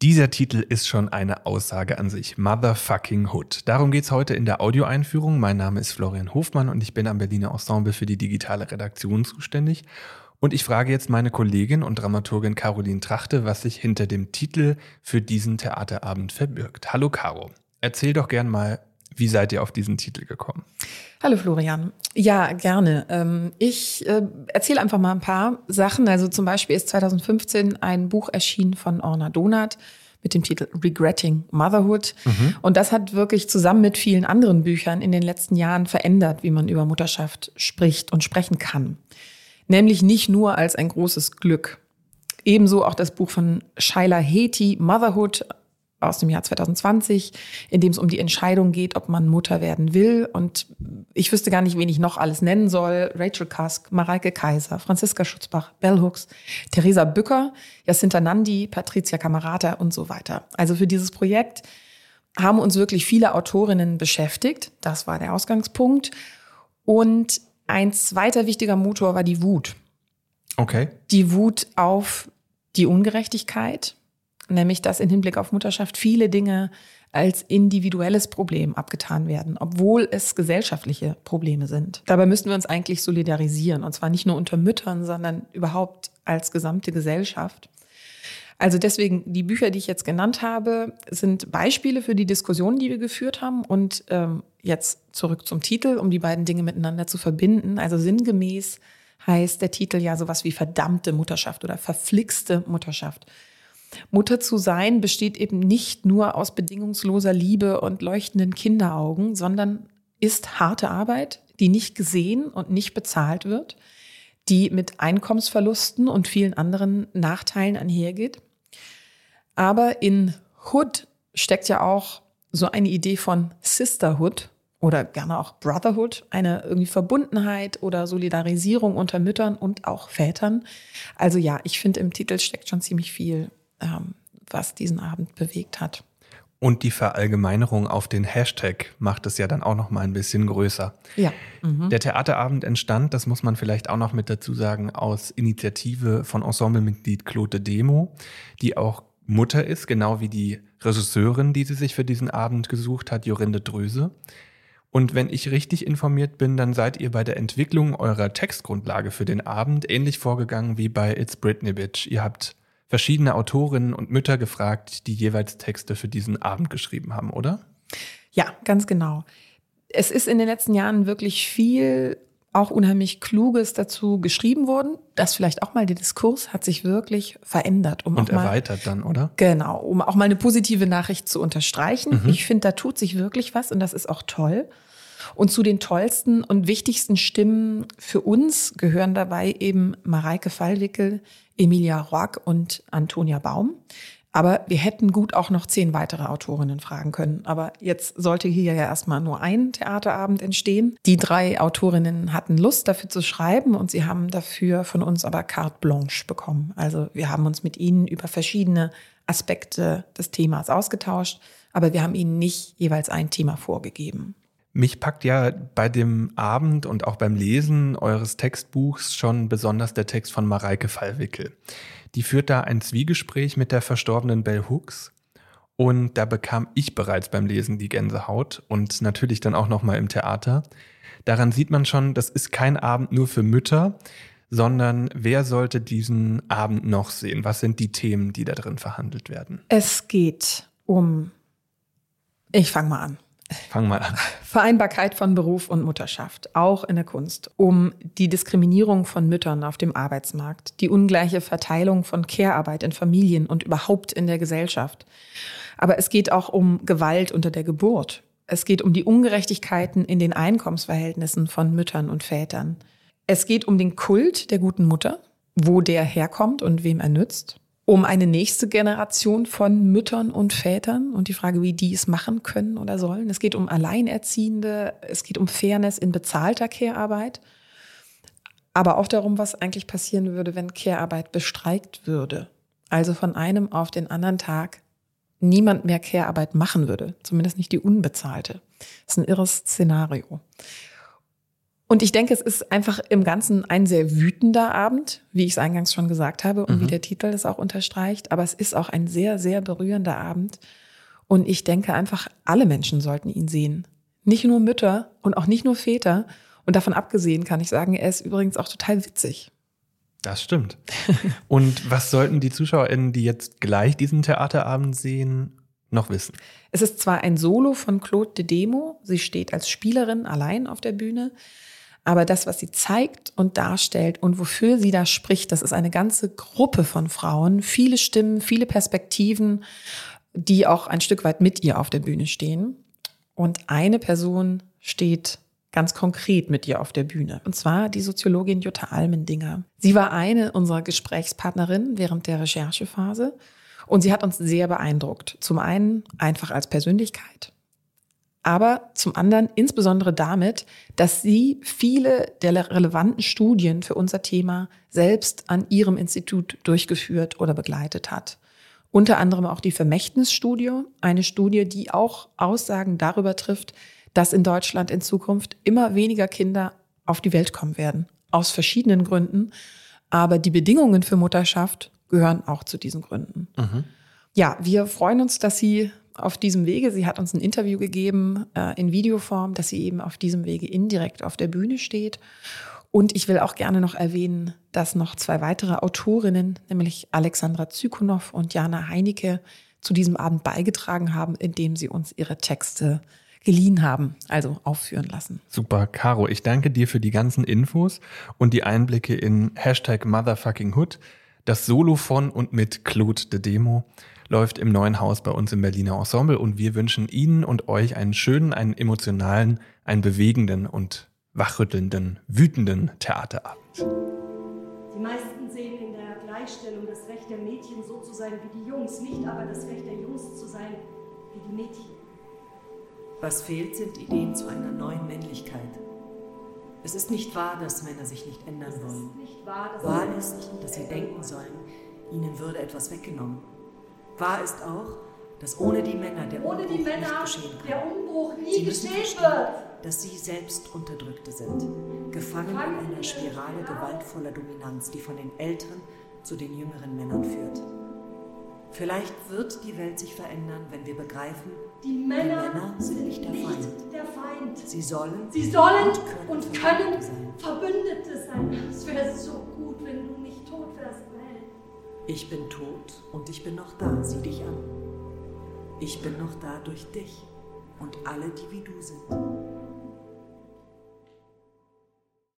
Dieser Titel ist schon eine Aussage an sich. Motherfucking Hood. Darum geht's heute in der Audioeinführung. Mein Name ist Florian Hofmann und ich bin am Berliner Ensemble für die digitale Redaktion zuständig. Und ich frage jetzt meine Kollegin und Dramaturgin Caroline Trachte, was sich hinter dem Titel für diesen Theaterabend verbirgt. Hallo Caro, erzähl doch gern mal, wie seid ihr auf diesen Titel gekommen? Hallo Florian. Ja, gerne. Ähm, ich äh, erzähle einfach mal ein paar Sachen. Also zum Beispiel ist 2015 ein Buch erschienen von Orna Donat mit dem Titel Regretting Motherhood. Mhm. Und das hat wirklich zusammen mit vielen anderen Büchern in den letzten Jahren verändert, wie man über Mutterschaft spricht und sprechen kann. Nämlich nicht nur als ein großes Glück. Ebenso auch das Buch von Shaila Heti, Motherhood, aus dem Jahr 2020, in dem es um die Entscheidung geht, ob man Mutter werden will. Und ich wüsste gar nicht, wen ich noch alles nennen soll. Rachel Kask, Mareike Kaiser, Franziska Schutzbach, Bell Hooks, Theresa Bücker, Jacinta Nandi, Patricia Camerata und so weiter. Also für dieses Projekt haben uns wirklich viele Autorinnen beschäftigt. Das war der Ausgangspunkt. Und ein zweiter wichtiger Motor war die Wut. Okay. Die Wut auf die Ungerechtigkeit, nämlich dass in Hinblick auf Mutterschaft viele Dinge als individuelles Problem abgetan werden, obwohl es gesellschaftliche Probleme sind. Dabei müssten wir uns eigentlich solidarisieren, und zwar nicht nur unter Müttern, sondern überhaupt als gesamte Gesellschaft. Also deswegen, die Bücher, die ich jetzt genannt habe, sind Beispiele für die Diskussionen, die wir geführt haben. Und ähm, jetzt zurück zum Titel, um die beiden Dinge miteinander zu verbinden. Also sinngemäß heißt der Titel ja sowas wie verdammte Mutterschaft oder verflixte Mutterschaft. Mutter zu sein besteht eben nicht nur aus bedingungsloser Liebe und leuchtenden Kinderaugen, sondern ist harte Arbeit, die nicht gesehen und nicht bezahlt wird, die mit Einkommensverlusten und vielen anderen Nachteilen einhergeht. Aber in Hood steckt ja auch so eine Idee von Sisterhood oder gerne auch Brotherhood, eine irgendwie Verbundenheit oder Solidarisierung unter Müttern und auch Vätern. Also ja, ich finde im Titel steckt schon ziemlich viel ähm, was diesen Abend bewegt hat. Und die Verallgemeinerung auf den Hashtag macht es ja dann auch noch mal ein bisschen größer. Ja. Mhm. Der Theaterabend entstand, das muss man vielleicht auch noch mit dazu sagen, aus Initiative von Ensemblemitglied Claude Demo, die auch Mutter ist, genau wie die Regisseurin, die sie sich für diesen Abend gesucht hat, Jorinde Dröse. Und wenn ich richtig informiert bin, dann seid ihr bei der Entwicklung eurer Textgrundlage für den Abend ähnlich vorgegangen wie bei It's Britney Bitch. Ihr habt verschiedene Autorinnen und Mütter gefragt, die jeweils Texte für diesen Abend geschrieben haben, oder? Ja, ganz genau. Es ist in den letzten Jahren wirklich viel auch unheimlich Kluges dazu geschrieben worden. Das vielleicht auch mal, der Diskurs hat sich wirklich verändert. Um und erweitert mal, dann, oder? Genau, um auch mal eine positive Nachricht zu unterstreichen. Mhm. Ich finde, da tut sich wirklich was und das ist auch toll. Und zu den tollsten und wichtigsten Stimmen für uns gehören dabei eben Mareike Fallwickel, Emilia Rock und Antonia Baum. Aber wir hätten gut auch noch zehn weitere Autorinnen fragen können. Aber jetzt sollte hier ja erstmal nur ein Theaterabend entstehen. Die drei Autorinnen hatten Lust dafür zu schreiben und sie haben dafür von uns aber carte blanche bekommen. Also wir haben uns mit ihnen über verschiedene Aspekte des Themas ausgetauscht, aber wir haben ihnen nicht jeweils ein Thema vorgegeben. Mich packt ja bei dem Abend und auch beim Lesen eures Textbuchs schon besonders der Text von Mareike Fallwickel. Die führt da ein Zwiegespräch mit der verstorbenen Bell Hooks. Und da bekam ich bereits beim Lesen die Gänsehaut und natürlich dann auch nochmal im Theater. Daran sieht man schon, das ist kein Abend nur für Mütter, sondern wer sollte diesen Abend noch sehen? Was sind die Themen, die da drin verhandelt werden? Es geht um, ich fange mal an. Fang mal an. Vereinbarkeit von Beruf und Mutterschaft, auch in der Kunst, um die Diskriminierung von Müttern auf dem Arbeitsmarkt, die ungleiche Verteilung von Care-Arbeit in Familien und überhaupt in der Gesellschaft. Aber es geht auch um Gewalt unter der Geburt. Es geht um die Ungerechtigkeiten in den Einkommensverhältnissen von Müttern und Vätern. Es geht um den Kult der guten Mutter, wo der herkommt und wem er nützt um eine nächste Generation von Müttern und Vätern und die Frage, wie die es machen können oder sollen. Es geht um Alleinerziehende, es geht um Fairness in bezahlter Care-Arbeit, aber auch darum, was eigentlich passieren würde, wenn Care-Arbeit bestreikt würde. Also von einem auf den anderen Tag niemand mehr Care-Arbeit machen würde, zumindest nicht die unbezahlte. Das ist ein irres Szenario. Und ich denke, es ist einfach im Ganzen ein sehr wütender Abend, wie ich es eingangs schon gesagt habe und mhm. wie der Titel es auch unterstreicht. Aber es ist auch ein sehr, sehr berührender Abend. Und ich denke einfach, alle Menschen sollten ihn sehen. Nicht nur Mütter und auch nicht nur Väter. Und davon abgesehen kann ich sagen, er ist übrigens auch total witzig. Das stimmt. und was sollten die ZuschauerInnen, die jetzt gleich diesen Theaterabend sehen, noch wissen? Es ist zwar ein Solo von Claude de Demo. Sie steht als Spielerin allein auf der Bühne. Aber das, was sie zeigt und darstellt und wofür sie da spricht, das ist eine ganze Gruppe von Frauen, viele Stimmen, viele Perspektiven, die auch ein Stück weit mit ihr auf der Bühne stehen. Und eine Person steht ganz konkret mit ihr auf der Bühne. Und zwar die Soziologin Jutta Almendinger. Sie war eine unserer Gesprächspartnerinnen während der Recherchephase und sie hat uns sehr beeindruckt. Zum einen einfach als Persönlichkeit, aber zum anderen insbesondere damit, dass sie viele der relevanten Studien für unser Thema selbst an ihrem Institut durchgeführt oder begleitet hat. Unter anderem auch die Vermächtnisstudie, eine Studie, die auch Aussagen darüber trifft, dass in Deutschland in Zukunft immer weniger Kinder auf die Welt kommen werden. Aus verschiedenen Gründen. Aber die Bedingungen für Mutterschaft gehören auch zu diesen Gründen. Mhm. Ja, wir freuen uns, dass sie auf diesem Wege. Sie hat uns ein Interview gegeben äh, in Videoform, dass sie eben auf diesem Wege indirekt auf der Bühne steht. Und ich will auch gerne noch erwähnen, dass noch zwei weitere Autorinnen, nämlich Alexandra Zykonow und Jana Heinecke, zu diesem Abend beigetragen haben, indem sie uns ihre Texte geliehen haben, also aufführen lassen. Super, Caro, ich danke dir für die ganzen Infos und die Einblicke in Hashtag Motherfuckinghood, das Solo von und mit Claude de Demo läuft im neuen Haus bei uns im Berliner Ensemble und wir wünschen Ihnen und euch einen schönen, einen emotionalen, einen bewegenden und wachrüttelnden, wütenden Theaterabend. Die meisten sehen in der Gleichstellung das Recht der Mädchen so zu sein wie die Jungs, nicht aber das Recht der Jungs zu sein wie die Mädchen. Was fehlt, sind Ideen zu einer neuen Männlichkeit. Es ist nicht wahr, dass Männer sich nicht ändern wollen. Wahr, wahr ist, dass sie denken sollen, ihnen würde etwas weggenommen. Wahr ist auch, dass ohne die Männer der ohne Umbruch Männer nicht geschehen kann. Der Umbruch nie geschehen wird. Dass sie selbst Unterdrückte sind, gefangen in einer Spirale gewaltvoller Dominanz, die von den älteren zu den jüngeren Männern führt. Vielleicht wird die Welt sich verändern, wenn wir begreifen, die Männer, Männer sind nicht der, nicht Feind. der Feind. Sie sollen, Sie sollen und können, und können Verbündete sein. Es wäre so gut, wenn du nicht tot wärst, Mel. Ich bin tot und ich bin noch da. Sieh dich an. Ich bin noch da durch dich und alle, die wie du sind.